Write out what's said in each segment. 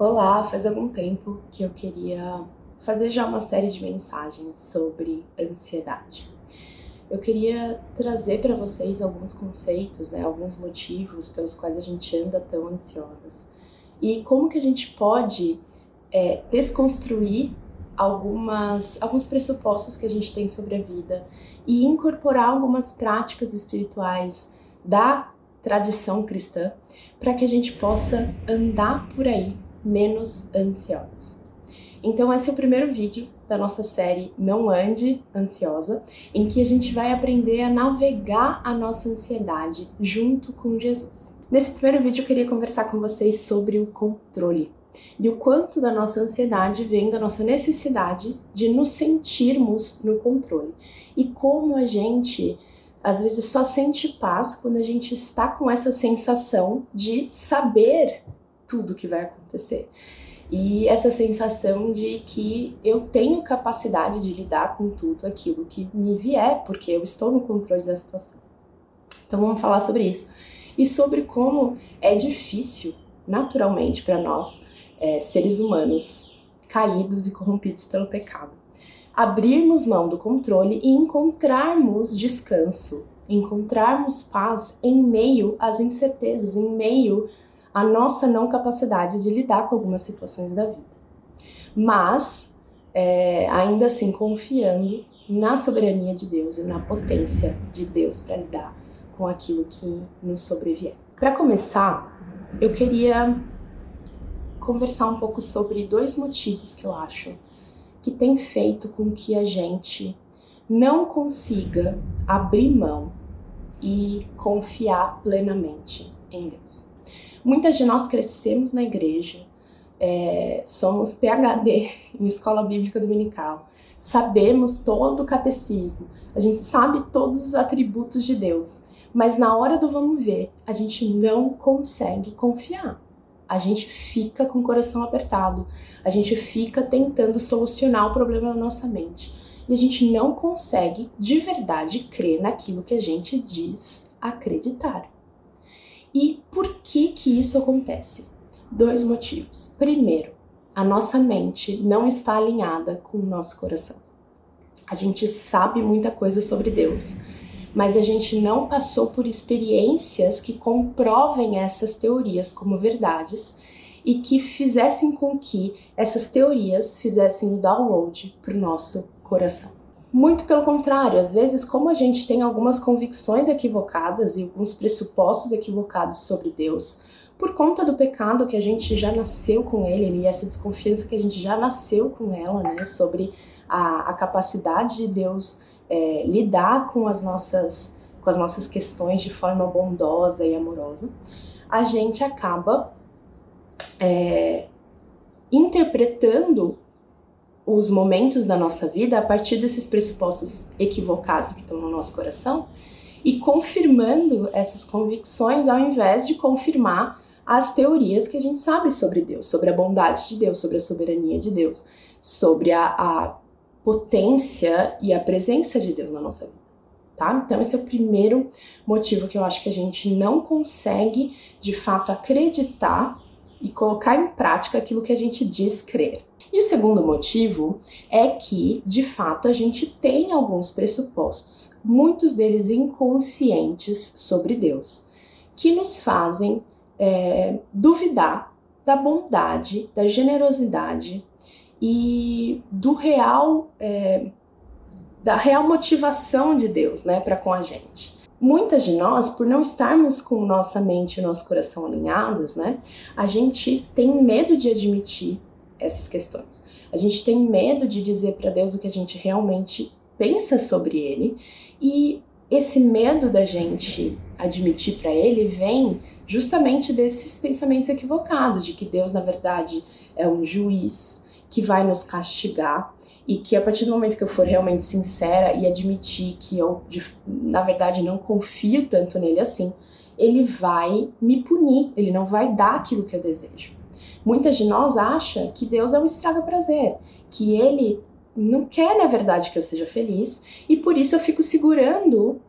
Olá, faz algum tempo que eu queria fazer já uma série de mensagens sobre ansiedade. Eu queria trazer para vocês alguns conceitos, né, alguns motivos pelos quais a gente anda tão ansiosas e como que a gente pode é, desconstruir algumas, alguns pressupostos que a gente tem sobre a vida e incorporar algumas práticas espirituais da tradição cristã para que a gente possa andar por aí menos ansiosas. Então, esse é o primeiro vídeo da nossa série Não Ande Ansiosa, em que a gente vai aprender a navegar a nossa ansiedade junto com Jesus. Nesse primeiro vídeo, eu queria conversar com vocês sobre o controle e o quanto da nossa ansiedade vem da nossa necessidade de nos sentirmos no controle e como a gente às vezes só sente paz quando a gente está com essa sensação de saber tudo que vai acontecer. E essa sensação de que eu tenho capacidade de lidar com tudo aquilo que me vier, porque eu estou no controle da situação. Então vamos falar sobre isso. E sobre como é difícil, naturalmente, para nós, é, seres humanos caídos e corrompidos pelo pecado, abrirmos mão do controle e encontrarmos descanso, encontrarmos paz em meio às incertezas, em meio a nossa não capacidade de lidar com algumas situações da vida. Mas, é, ainda assim, confiando na soberania de Deus e na potência de Deus para lidar com aquilo que nos sobrevier. Para começar, eu queria conversar um pouco sobre dois motivos que eu acho que tem feito com que a gente não consiga abrir mão e confiar plenamente em Deus. Muitas de nós crescemos na igreja, é, somos PhD em escola bíblica dominical, sabemos todo o catecismo, a gente sabe todos os atributos de Deus, mas na hora do vamos ver, a gente não consegue confiar. A gente fica com o coração apertado, a gente fica tentando solucionar o problema na nossa mente. E a gente não consegue de verdade crer naquilo que a gente diz acreditar. E por que que isso acontece? Dois motivos. Primeiro, a nossa mente não está alinhada com o nosso coração. A gente sabe muita coisa sobre Deus, mas a gente não passou por experiências que comprovem essas teorias como verdades e que fizessem com que essas teorias fizessem o download para o nosso coração. Muito pelo contrário, às vezes, como a gente tem algumas convicções equivocadas e alguns pressupostos equivocados sobre Deus, por conta do pecado que a gente já nasceu com ele e essa desconfiança que a gente já nasceu com ela, né, sobre a, a capacidade de Deus é, lidar com as nossas com as nossas questões de forma bondosa e amorosa, a gente acaba é, interpretando os momentos da nossa vida a partir desses pressupostos equivocados que estão no nosso coração e confirmando essas convicções ao invés de confirmar as teorias que a gente sabe sobre Deus, sobre a bondade de Deus, sobre a soberania de Deus, sobre a, a potência e a presença de Deus na nossa vida. Tá? Então, esse é o primeiro motivo que eu acho que a gente não consegue de fato acreditar e colocar em prática aquilo que a gente diz crer. E o segundo motivo é que, de fato, a gente tem alguns pressupostos, muitos deles inconscientes sobre Deus, que nos fazem é, duvidar da bondade, da generosidade e do real, é, da real motivação de Deus, né, para com a gente. Muitas de nós, por não estarmos com nossa mente e nosso coração alinhados, né, a gente tem medo de admitir essas questões. A gente tem medo de dizer para Deus o que a gente realmente pensa sobre Ele e esse medo da gente admitir para Ele vem justamente desses pensamentos equivocados de que Deus na verdade é um juiz que vai nos castigar e que a partir do momento que eu for realmente sincera e admitir que eu na verdade não confio tanto nele assim, ele vai me punir, ele não vai dar aquilo que eu desejo. Muitas de nós acham que Deus é um estraga-prazer, que Ele não quer, na verdade, que eu seja feliz, e por isso eu fico segurando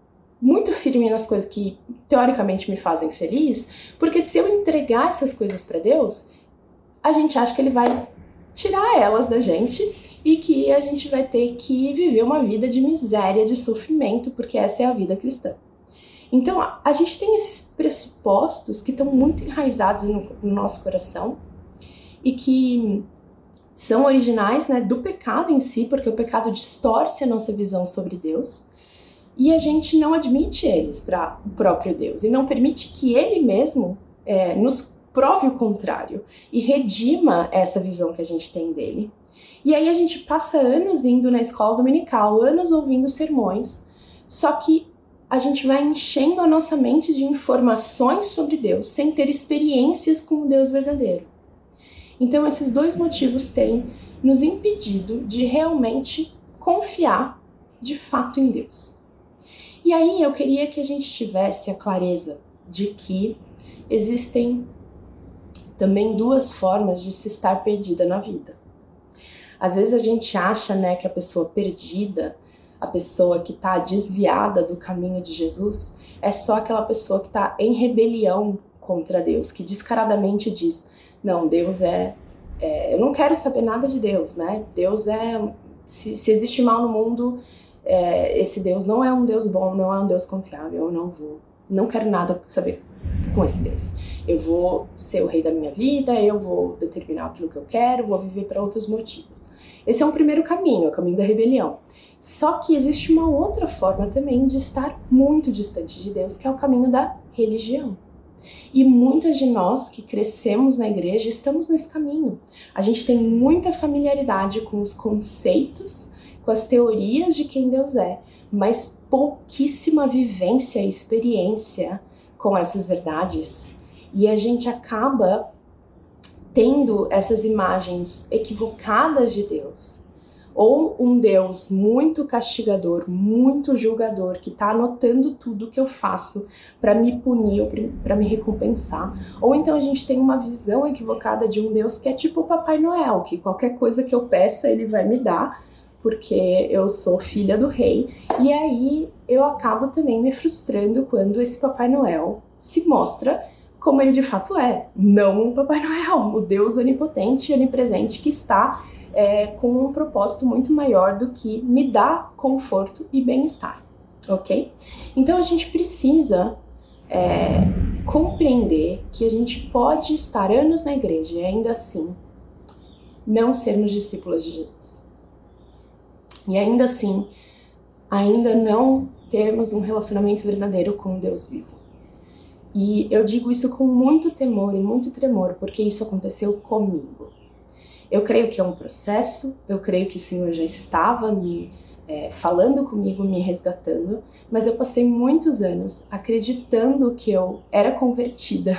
muito firme nas coisas que teoricamente me fazem feliz, porque se eu entregar essas coisas para Deus, a gente acha que ele vai tirar elas da gente e que a gente vai ter que viver uma vida de miséria, de sofrimento, porque essa é a vida cristã. Então, a gente tem esses pressupostos que estão muito enraizados no, no nosso coração e que são originais né, do pecado em si, porque o pecado distorce a nossa visão sobre Deus, e a gente não admite eles para o próprio Deus e não permite que Ele mesmo é, nos prove o contrário e redima essa visão que a gente tem dele. E aí a gente passa anos indo na escola dominical, anos ouvindo sermões, só que a gente vai enchendo a nossa mente de informações sobre Deus sem ter experiências com o Deus verdadeiro. Então, esses dois motivos têm nos impedido de realmente confiar de fato em Deus. E aí eu queria que a gente tivesse a clareza de que existem também duas formas de se estar perdida na vida. Às vezes a gente acha, né, que a pessoa perdida, a pessoa que está desviada do caminho de Jesus, é só aquela pessoa que está em rebelião contra Deus, que descaradamente diz: não, Deus é, é, Eu não quero saber nada de Deus, né? Deus é. Se, se existe mal no mundo, é, esse Deus não é um Deus bom, não é um Deus confiável, eu não vou. Não quero nada saber com esse Deus. Eu vou ser o rei da minha vida, eu vou determinar aquilo que eu quero, vou viver para outros motivos. Esse é um primeiro caminho, é o caminho da rebelião. Só que existe uma outra forma também de estar muito distante de Deus, que é o caminho da religião. E muitas de nós que crescemos na igreja estamos nesse caminho. A gente tem muita familiaridade com os conceitos, com as teorias de quem Deus é, mas pouquíssima vivência e experiência com essas verdades. E a gente acaba tendo essas imagens equivocadas de Deus ou um Deus muito castigador, muito julgador, que está anotando tudo que eu faço para me punir ou para me recompensar. Ou então a gente tem uma visão equivocada de um Deus que é tipo o Papai Noel, que qualquer coisa que eu peça ele vai me dar, porque eu sou filha do rei. E aí eu acabo também me frustrando quando esse Papai Noel se mostra como ele de fato é, não um Papai Noel, o Deus onipotente e onipresente que está é, com um propósito muito maior do que me dar conforto e bem-estar, ok? Então a gente precisa é, compreender que a gente pode estar anos na igreja e ainda assim não sermos discípulos de Jesus. E ainda assim, ainda não termos um relacionamento verdadeiro com Deus vivo. E eu digo isso com muito temor e muito tremor, porque isso aconteceu comigo. Eu creio que é um processo, eu creio que o Senhor já estava me é, falando comigo, me resgatando, mas eu passei muitos anos acreditando que eu era convertida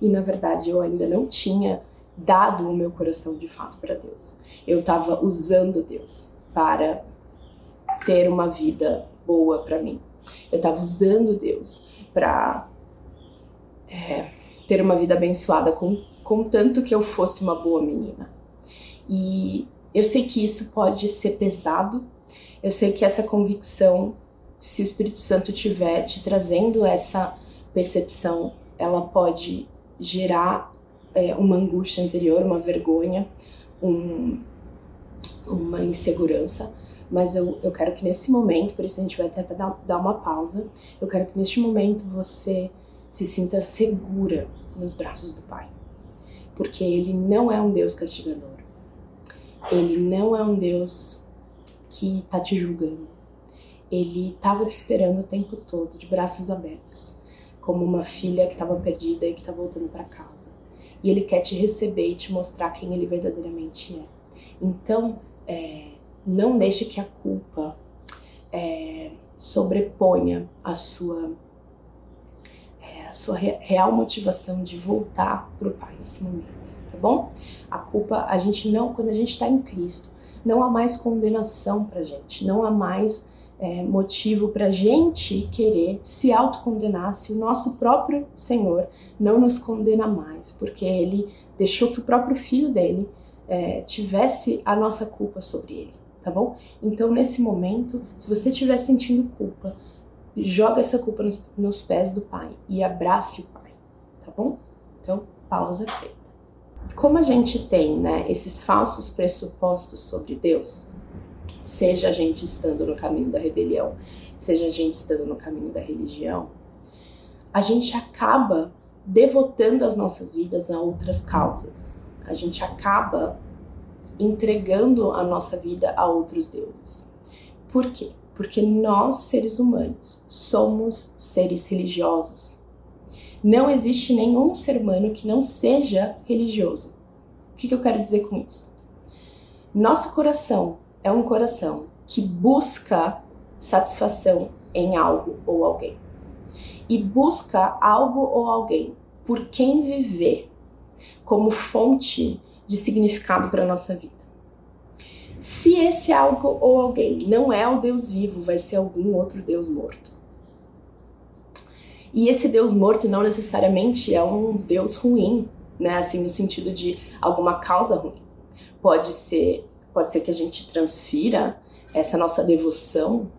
e na verdade eu ainda não tinha dado o meu coração de fato para Deus. Eu estava usando Deus para ter uma vida boa para mim. Eu estava usando Deus para é, ter uma vida abençoada, com, contanto que eu fosse uma boa menina. E eu sei que isso pode ser pesado, eu sei que essa convicção, se o Espírito Santo tiver te trazendo essa percepção, ela pode gerar é, uma angústia anterior, uma vergonha, um, uma insegurança. Mas eu, eu quero que nesse momento, por isso a gente vai até dar, dar uma pausa, eu quero que neste momento você se sinta segura nos braços do Pai. Porque Ele não é um Deus castigador. Ele não é um Deus que está te julgando. Ele estava te esperando o tempo todo, de braços abertos, como uma filha que estava perdida e que está voltando para casa. E Ele quer te receber e te mostrar quem Ele verdadeiramente é. Então, é, não deixe que a culpa é, sobreponha a sua é, a sua real motivação de voltar para o Pai nesse momento tá bom? A culpa, a gente não, quando a gente está em Cristo, não há mais condenação para gente, não há mais é, motivo para gente querer se autocondenar se o nosso próprio Senhor não nos condena mais, porque Ele deixou que o próprio Filho dele é, tivesse a nossa culpa sobre ele, tá bom? Então, nesse momento, se você estiver sentindo culpa, joga essa culpa nos, nos pés do Pai e abrace o Pai, tá bom? Então, pausa feita. como a gente tem né, esses falsos pressupostos sobre Deus, seja a gente estando no caminho da rebelião, seja a gente estando no caminho da religião, a gente acaba devotando as nossas vidas a outras causas. A gente acaba entregando a nossa vida a outros deuses. Por quê? Porque nós, seres humanos, somos seres religiosos. Não existe nenhum ser humano que não seja religioso. O que, eu quero dizer com isso? Nosso coração é um coração que busca satisfação em algo ou alguém. E busca algo ou alguém por quem viver como fonte de significado para a nossa vida. Se esse algo ou alguém não é o Deus vivo, vai ser algum outro Deus morto. E esse Deus morto não necessariamente é um Deus ruim, né? Assim, no sentido de alguma causa ruim. Pode ser, pode ser que a gente transfira essa nossa devoção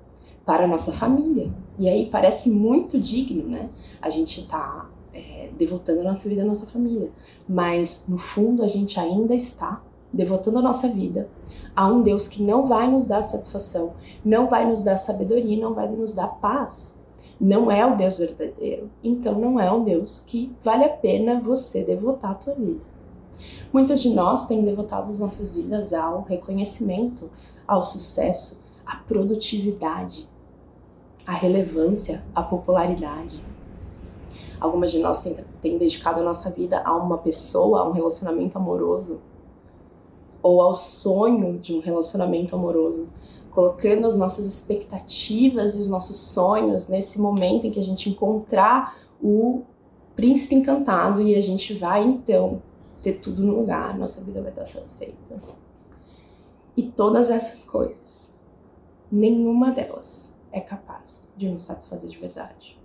para a nossa família. E aí parece muito digno, né? A gente tá é, devotando a nossa vida à nossa família. Mas no fundo a gente ainda está devotando a nossa vida a um Deus que não vai nos dar satisfação, não vai nos dar sabedoria, não vai nos dar paz. Não é o Deus verdadeiro. Então não é um Deus que vale a pena você devotar a tua vida. Muitas de nós têm devotado as nossas vidas ao reconhecimento, ao sucesso, à produtividade, à relevância, à popularidade. Algumas de nós têm, têm dedicado a nossa vida a uma pessoa, a um relacionamento amoroso, ou ao sonho de um relacionamento amoroso, colocando as nossas expectativas e os nossos sonhos nesse momento em que a gente encontrar o príncipe encantado e a gente vai então ter tudo no lugar, nossa vida vai estar satisfeita. E todas essas coisas, nenhuma delas é capaz de nos satisfazer de verdade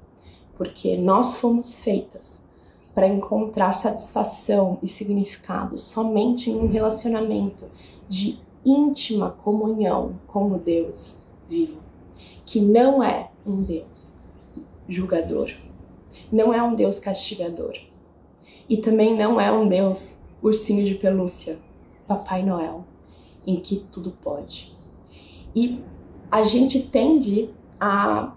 porque nós fomos feitas para encontrar satisfação e significado somente em um relacionamento de íntima comunhão com o Deus vivo, que não é um Deus julgador, não é um Deus castigador e também não é um Deus ursinho de pelúcia, Papai Noel, em que tudo pode. E a gente tende a,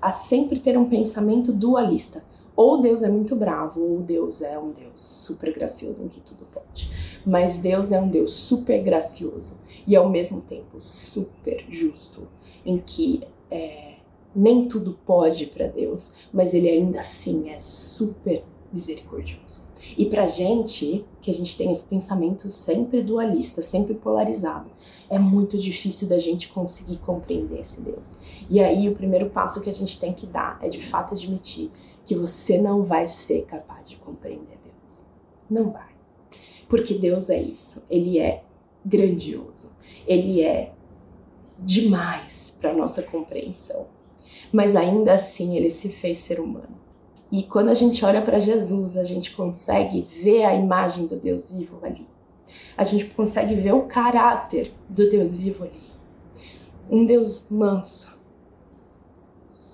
a sempre ter um pensamento dualista. Ou Deus é muito bravo, ou Deus é um Deus super gracioso em que tudo pode. Mas Deus é um Deus super gracioso e ao mesmo tempo super justo, em que é, nem tudo pode para Deus, mas ele ainda assim é super misericordioso. E pra gente, que a gente tem esse pensamento sempre dualista, sempre polarizado, é muito difícil da gente conseguir compreender esse Deus. E aí o primeiro passo que a gente tem que dar é de fato admitir que você não vai ser capaz de compreender Deus. Não vai. Porque Deus é isso, ele é grandioso. Ele é demais para nossa compreensão. Mas ainda assim ele se fez ser humano. E quando a gente olha para Jesus, a gente consegue ver a imagem do Deus vivo ali. A gente consegue ver o caráter do Deus vivo ali. Um Deus manso,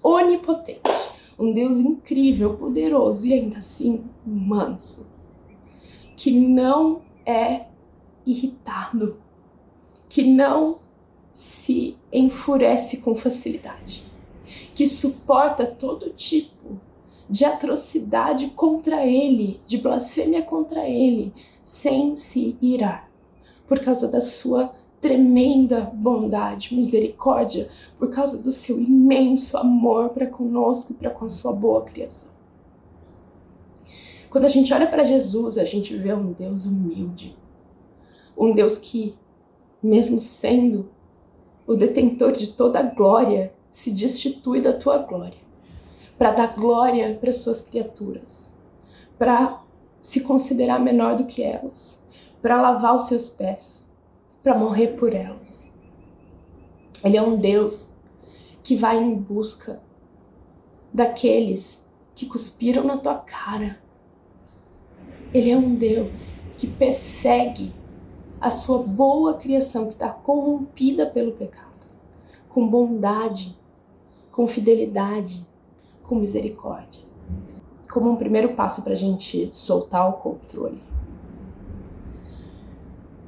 onipotente, um Deus incrível, poderoso e ainda assim manso, que não é irritado, que não se enfurece com facilidade, que suporta todo tipo de atrocidade contra ele, de blasfêmia contra ele, sem se irar, por causa da sua tremenda bondade, misericórdia, por causa do seu imenso amor para conosco e para com a sua boa criação. Quando a gente olha para Jesus, a gente vê um Deus humilde, um Deus que, mesmo sendo o detentor de toda a glória, se destitui da tua glória para dar glória para suas criaturas, para se considerar menor do que elas, para lavar os seus pés, para morrer por elas. Ele é um Deus que vai em busca daqueles que cuspiram na tua cara. Ele é um Deus que persegue a sua boa criação que está corrompida pelo pecado, com bondade, com fidelidade, com misericórdia. Como um primeiro passo para a gente soltar o controle.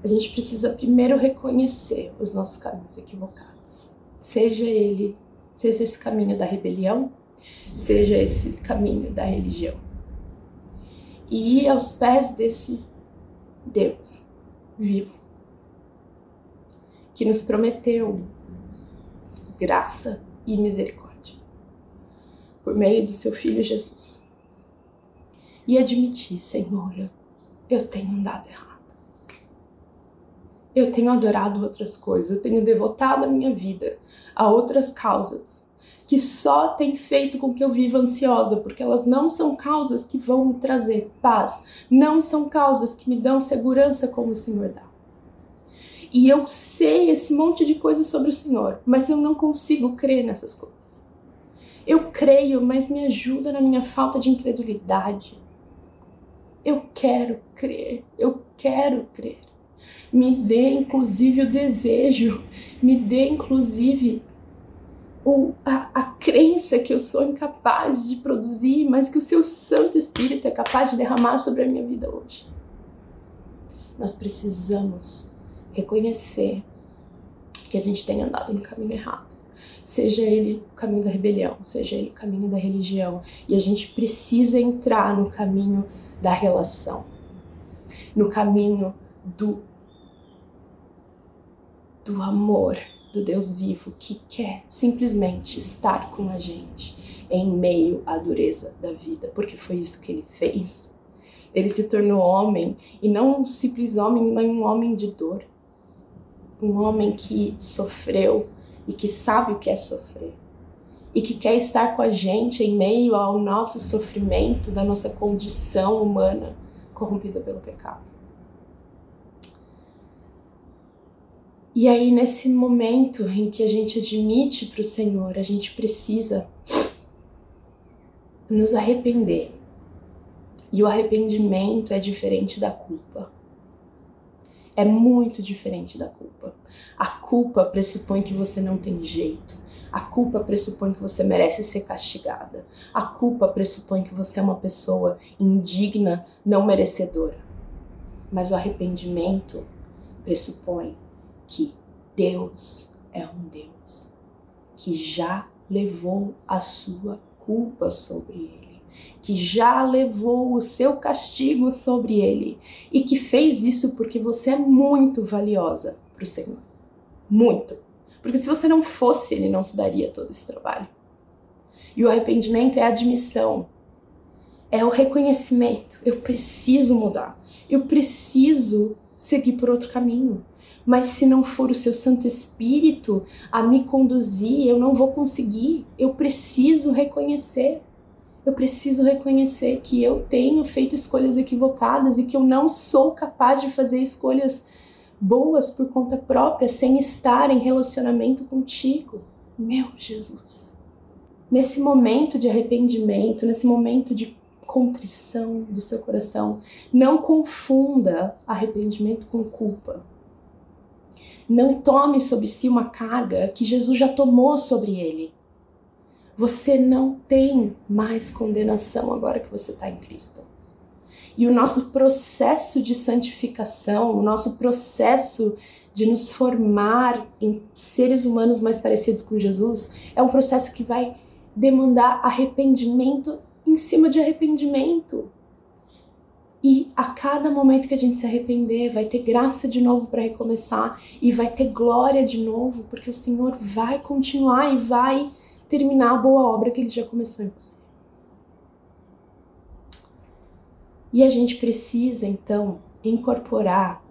a gente precisa primeiro reconhecer os nossos caminhos equivocados. Seja ele, seja esse caminho da rebelião, seja esse caminho da religião. E ir aos pés desse Deus vivo, que nos prometeu graça e misericórdia por meio do seu Filho Jesus. E admitir, Senhor, eu tenho andado errado. Eu tenho adorado outras coisas, eu tenho devotado a minha vida a outras causas que só têm feito com que eu viva ansiosa, porque elas não são causas que vão me trazer paz, não são causas que me dão segurança como o Senhor dá. E eu sei esse monte de coisas sobre o Senhor, mas eu não consigo crer nessas coisas. Eu creio, mas me ajuda na minha falta de incredulidade. Eu quero crer, eu quero crer. Me dê inclusive o desejo, me dê inclusive o, a, a crença que eu sou incapaz de produzir, mas que o seu Santo Espírito é capaz de derramar sobre a minha vida hoje. Nós precisamos reconhecer que a gente tem andado no caminho errado. Seja ele o caminho da rebelião, seja ele o caminho da religião. E a gente precisa entrar no caminho da relação, no caminho do, do amor do Deus vivo que quer simplesmente estar com a gente em meio à dureza da vida, porque foi isso que ele fez. Ele se tornou homem e não um simples homem, mas um homem de dor. Um homem que sofreu e que sabe o que é sofrer. E que quer estar com a gente em meio ao nosso sofrimento, da nossa condição humana corrompida pelo pecado. E aí, nesse momento em que a gente admite para o Senhor, a gente precisa nos arrepender. E o arrependimento é diferente da culpa. É muito diferente da culpa. A culpa pressupõe que você não tem jeito. A culpa pressupõe que você merece ser castigada. A culpa pressupõe que você é uma pessoa indigna, não merecedora. Mas o arrependimento pressupõe que Deus é um Deus que já levou a sua culpa sobre ele, que já levou o seu castigo sobre ele e que fez isso porque você é muito valiosa para o Senhor. Muito. Porque se você não fosse, ele não se daria todo esse trabalho. E o arrependimento é a admissão, é o reconhecimento. Eu preciso mudar, eu preciso seguir por outro caminho mas se não for o seu Santo Espírito a me conduzir, eu não vou conseguir. Eu preciso reconhecer. Eu preciso reconhecer que eu tenho feito escolhas equivocadas e que eu não sou capaz de fazer escolhas boas por conta própria sem estar em relacionamento contigo. Meu Jesus. Nesse momento de arrependimento, nesse momento de contrição do seu coração, não confunda arrependimento com culpa. Não tome sobre si uma carga que Jesus já tomou sobre ele. Você não tem mais condenação agora que você está em Cristo. E o nosso processo de santificação, o nosso processo de nos formar em seres humanos mais parecidos com Jesus, é um processo que vai demandar arrependimento em cima de arrependimento. E a cada momento que a gente se arrepender, vai ter graça de novo para recomeçar e vai ter glória de novo, porque o Senhor vai continuar e vai terminar a boa obra que ele já começou em você. E a gente precisa então incorporar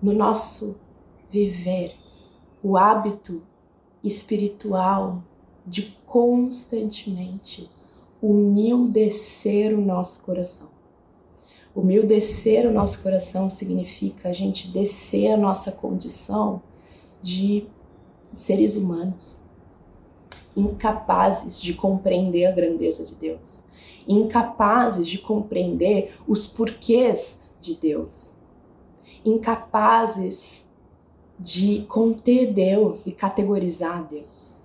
no nosso viver o hábito espiritual de constantemente humildecer o nosso coração. Humildecer o nosso coração significa a gente descer a nossa condição de seres humanos, incapazes de compreender a grandeza de Deus, incapazes de compreender os porquês de Deus, incapazes de conter Deus e categorizar Deus.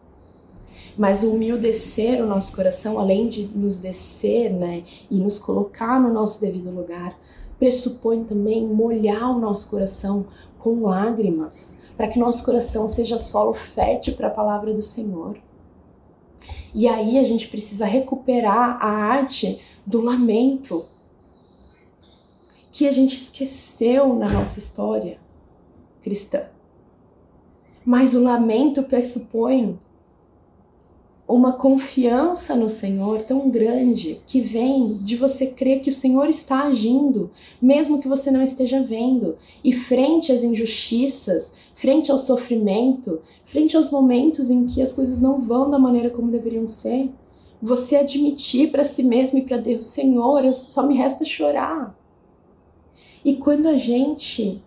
Mas o humildecer o nosso coração, além de nos descer né, e nos colocar no nosso devido lugar, pressupõe também molhar o nosso coração com lágrimas, para que nosso coração seja solo fértil para a palavra do Senhor. E aí a gente precisa recuperar a arte do lamento que a gente esqueceu na nossa história cristã. Mas o lamento pressupõe uma confiança no Senhor tão grande que vem de você crer que o Senhor está agindo, mesmo que você não esteja vendo. E frente às injustiças, frente ao sofrimento, frente aos momentos em que as coisas não vão da maneira como deveriam ser, você admitir para si mesmo e para Deus: Senhor, só me resta chorar. E quando a gente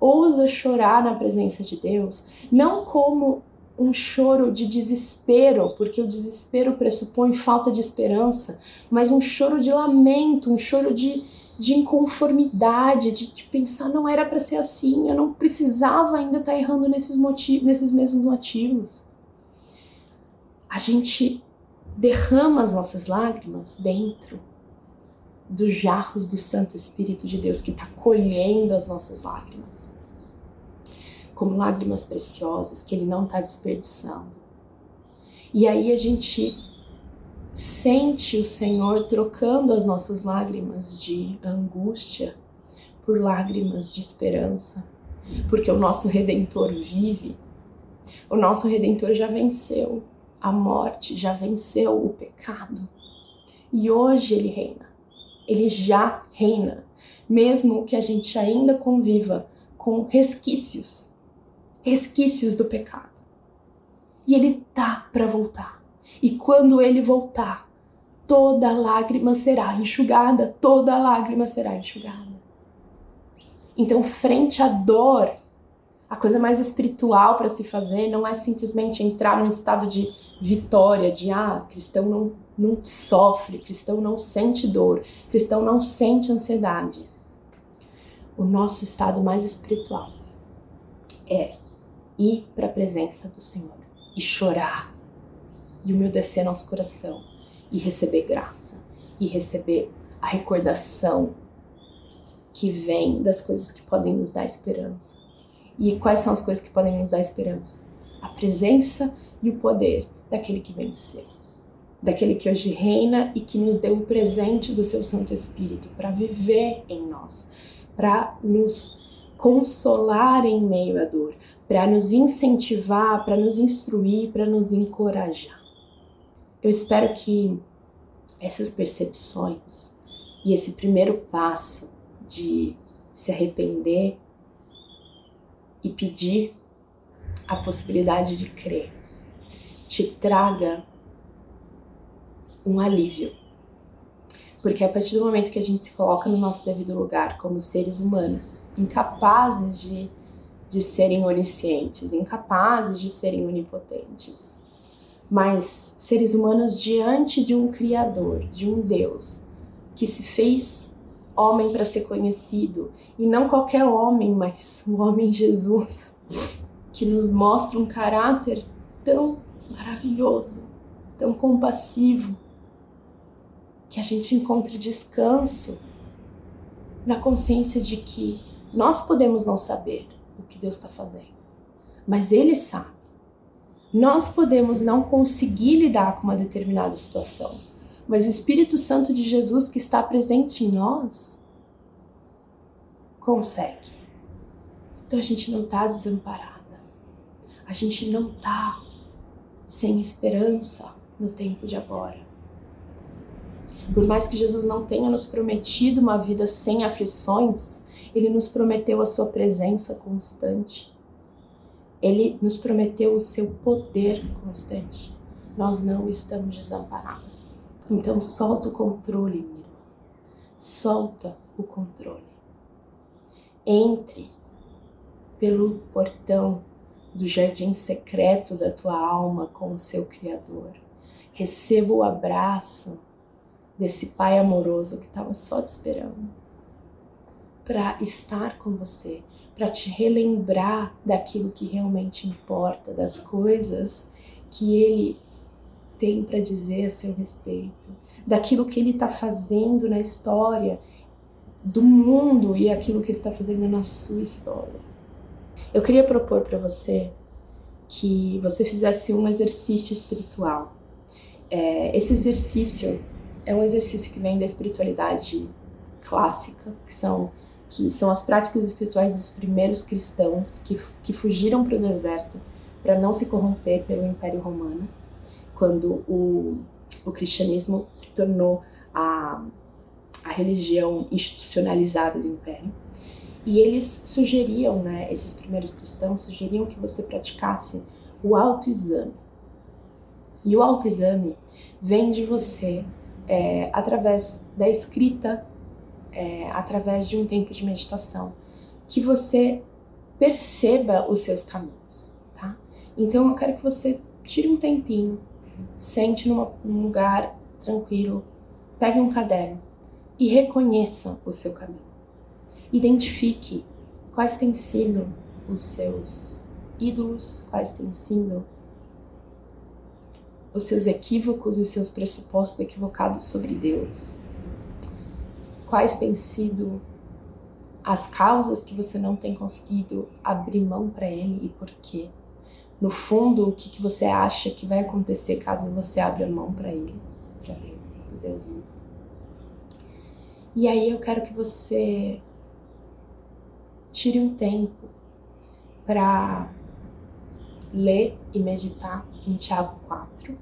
ousa chorar na presença de Deus, não como um choro de desespero, porque o desespero pressupõe falta de esperança, mas um choro de lamento, um choro de, de inconformidade, de, de pensar não era para ser assim, eu não precisava ainda estar tá errando nesses motivos, nesses mesmos motivos. A gente derrama as nossas lágrimas dentro dos jarros do Santo Espírito de Deus que está colhendo as nossas lágrimas como lágrimas preciosas que Ele não está desperdiçando. E aí a gente sente o Senhor trocando as nossas lágrimas de angústia por lágrimas de esperança, porque o nosso Redentor vive, o nosso Redentor já venceu a morte, já venceu o pecado e hoje ele reina. Ele já reina, mesmo que a gente ainda conviva com resquícios resquícios do pecado. E ele tá para voltar. E quando ele voltar, toda lágrima será enxugada, toda lágrima será enxugada. Então, frente à dor, a coisa mais espiritual para se fazer não é simplesmente entrar num estado de vitória, de ah, cristão não, não sofre, cristão não sente dor, cristão não sente ansiedade. O nosso estado mais espiritual é ir para a presença do Senhor e chorar e umedecer nosso coração e receber graça e receber a recordação que vem das coisas que podem nos dar esperança. E quais são as coisas que podem nos dar esperança? A presença e o poder daquele que venceu, daquele que hoje reina e que nos deu o presente do seu Santo Espírito para viver em nós, para nos consolar em meio à dor, para nos incentivar, para nos instruir, para nos encorajar. Eu espero que essas percepções e esse primeiro passo de se arrepender e pedir a possibilidade de crer te traga um alívio porque a partir do momento que a gente se coloca no nosso devido lugar como seres humanos, incapazes de, de serem oniscientes, incapazes de serem onipotentes, mas seres humanos diante de um Criador, de um Deus, que se fez homem para ser conhecido, e não qualquer homem, mas o homem Jesus, que nos mostra um caráter tão maravilhoso, tão compassivo que a gente encontre descanso na consciência de que nós podemos não saber o que Deus está fazendo, mas Ele sabe. Nós podemos não conseguir lidar com uma determinada situação, mas o Espírito Santo de Jesus que está presente em nós consegue. Então a gente não está desamparada, a gente não está sem esperança no tempo de agora. Por mais que Jesus não tenha nos prometido uma vida sem aflições, ele nos prometeu a sua presença constante. Ele nos prometeu o seu poder constante. Nós não estamos desamparadas. Então solta o controle, minha. Solta o controle. Entre pelo portão do jardim secreto da tua alma com o seu Criador. Receba o abraço desse pai amoroso que estava só te esperando para estar com você, para te relembrar daquilo que realmente importa, das coisas que ele tem para dizer a seu respeito, daquilo que ele está fazendo na história do mundo e aquilo que ele está fazendo na sua história. Eu queria propor para você que você fizesse um exercício espiritual. É, esse exercício é um exercício que vem da espiritualidade clássica, que são que são as práticas espirituais dos primeiros cristãos que, que fugiram para o deserto para não se corromper pelo Império Romano, quando o, o cristianismo se tornou a, a religião institucionalizada do Império. E eles sugeriam, né, esses primeiros cristãos sugeriam que você praticasse o autoexame. E o autoexame vem de você é, através da escrita, é, através de um tempo de meditação, que você perceba os seus caminhos, tá? Então eu quero que você tire um tempinho, sente num lugar tranquilo, pegue um caderno e reconheça o seu caminho. Identifique quais têm sido os seus ídolos, quais têm sido os seus equívocos e os seus pressupostos equivocados sobre Deus. Quais têm sido as causas que você não tem conseguido abrir mão para Ele e por quê? No fundo, o que, que você acha que vai acontecer caso você abra mão para Ele, para Deus, para Deus? E aí eu quero que você tire um tempo para ler e meditar em Tiago 4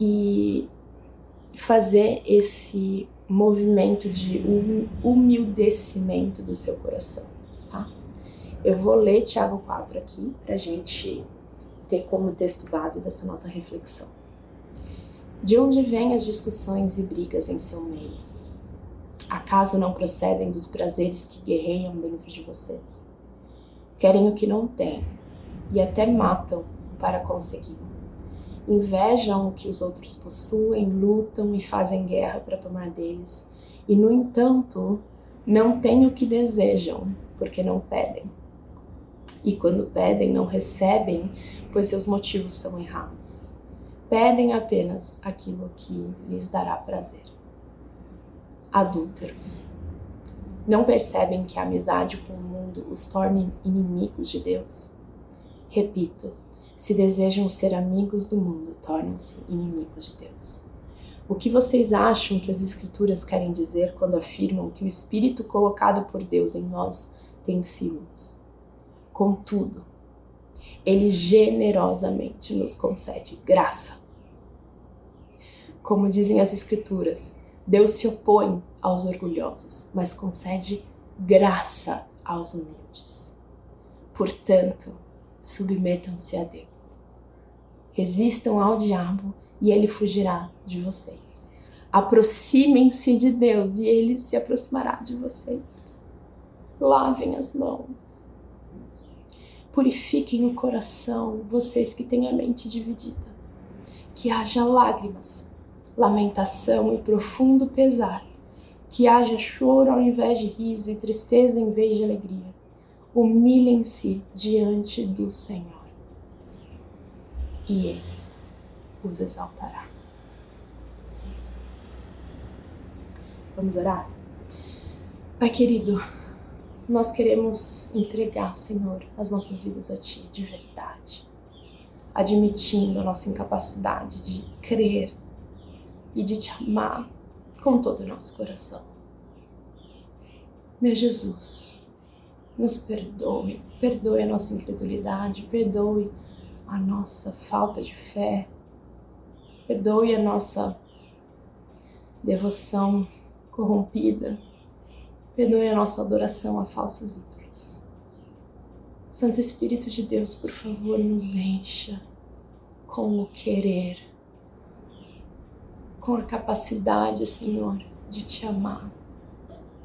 e fazer esse movimento de humildecimento do seu coração, tá? Eu vou ler Tiago 4 aqui para gente ter como texto base dessa nossa reflexão. De onde vêm as discussões e brigas em seu meio? Acaso não procedem dos prazeres que guerreiam dentro de vocês? Querem o que não têm e até matam para conseguir. Invejam o que os outros possuem, lutam e fazem guerra para tomar deles, e no entanto, não têm o que desejam, porque não pedem. E quando pedem, não recebem, pois seus motivos são errados. Pedem apenas aquilo que lhes dará prazer adúlteros. Não percebem que a amizade com o mundo os torne inimigos de Deus? Repito, se desejam ser amigos do mundo, tornam-se inimigos de Deus. O que vocês acham que as Escrituras querem dizer quando afirmam que o Espírito colocado por Deus em nós tem ciúmes? Contudo, ele generosamente nos concede graça. Como dizem as Escrituras, Deus se opõe aos orgulhosos, mas concede graça aos humildes. Portanto, submetam-se a Deus. Resistam ao diabo e ele fugirá de vocês. Aproximem-se de Deus e ele se aproximará de vocês. Lavem as mãos. Purifiquem o coração, vocês que têm a mente dividida. Que haja lágrimas lamentação e profundo pesar, que haja choro ao invés de riso e tristeza em vez de alegria. Humilhem-se diante do Senhor e Ele os exaltará. Vamos orar? Pai querido, nós queremos entregar, Senhor, as nossas vidas a Ti de verdade, admitindo a nossa incapacidade de crer e de te amar com todo o nosso coração. Meu Jesus, nos perdoe, perdoe a nossa incredulidade, perdoe a nossa falta de fé, perdoe a nossa devoção corrompida, perdoe a nossa adoração a falsos ídolos. Santo Espírito de Deus, por favor, nos encha com o querer com a capacidade, Senhor, de te amar,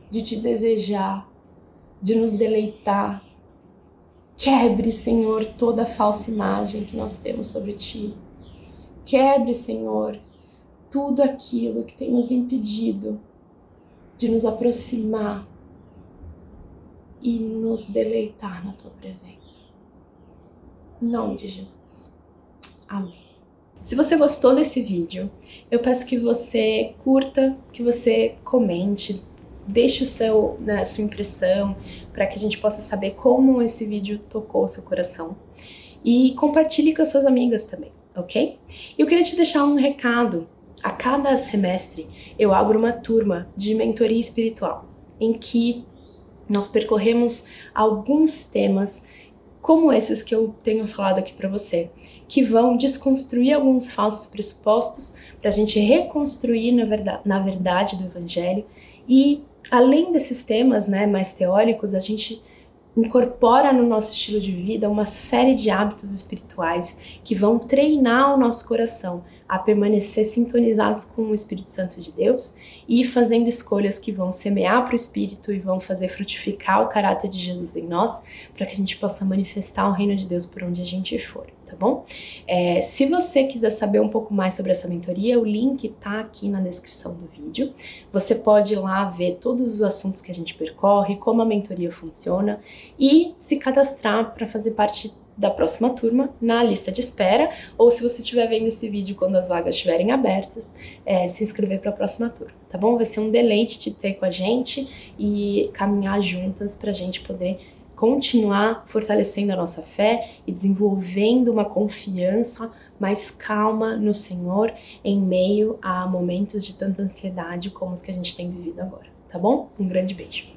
de te desejar, de nos deleitar. Quebre, Senhor, toda falsa imagem que nós temos sobre ti. Quebre, Senhor, tudo aquilo que tem nos impedido de nos aproximar e nos deleitar na tua presença. Em nome de Jesus. Amém. Se você gostou desse vídeo, eu peço que você curta, que você comente, deixe o seu, né, sua impressão para que a gente possa saber como esse vídeo tocou o seu coração. E compartilhe com as suas amigas também, ok? Eu queria te deixar um recado. A cada semestre eu abro uma turma de mentoria espiritual em que nós percorremos alguns temas como esses que eu tenho falado aqui para você, que vão desconstruir alguns falsos pressupostos para a gente reconstruir na verdade, na verdade do Evangelho e além desses temas né, mais teóricos, a gente incorpora no nosso estilo de vida uma série de hábitos espirituais que vão treinar o nosso coração a permanecer sintonizados com o Espírito Santo de Deus e fazendo escolhas que vão semear para o Espírito e vão fazer frutificar o caráter de Jesus em nós, para que a gente possa manifestar o reino de Deus por onde a gente for tá bom? É, se você quiser saber um pouco mais sobre essa mentoria, o link tá aqui na descrição do vídeo. Você pode ir lá ver todos os assuntos que a gente percorre, como a mentoria funciona e se cadastrar para fazer parte da próxima turma na lista de espera, ou se você estiver vendo esse vídeo quando as vagas estiverem abertas, é, se inscrever para a próxima turma, tá bom? Vai ser um deleite te ter com a gente e caminhar juntas para a gente poder continuar fortalecendo a nossa fé e desenvolvendo uma confiança mais calma no Senhor em meio a momentos de tanta ansiedade como os que a gente tem vivido agora, tá bom? Um grande beijo.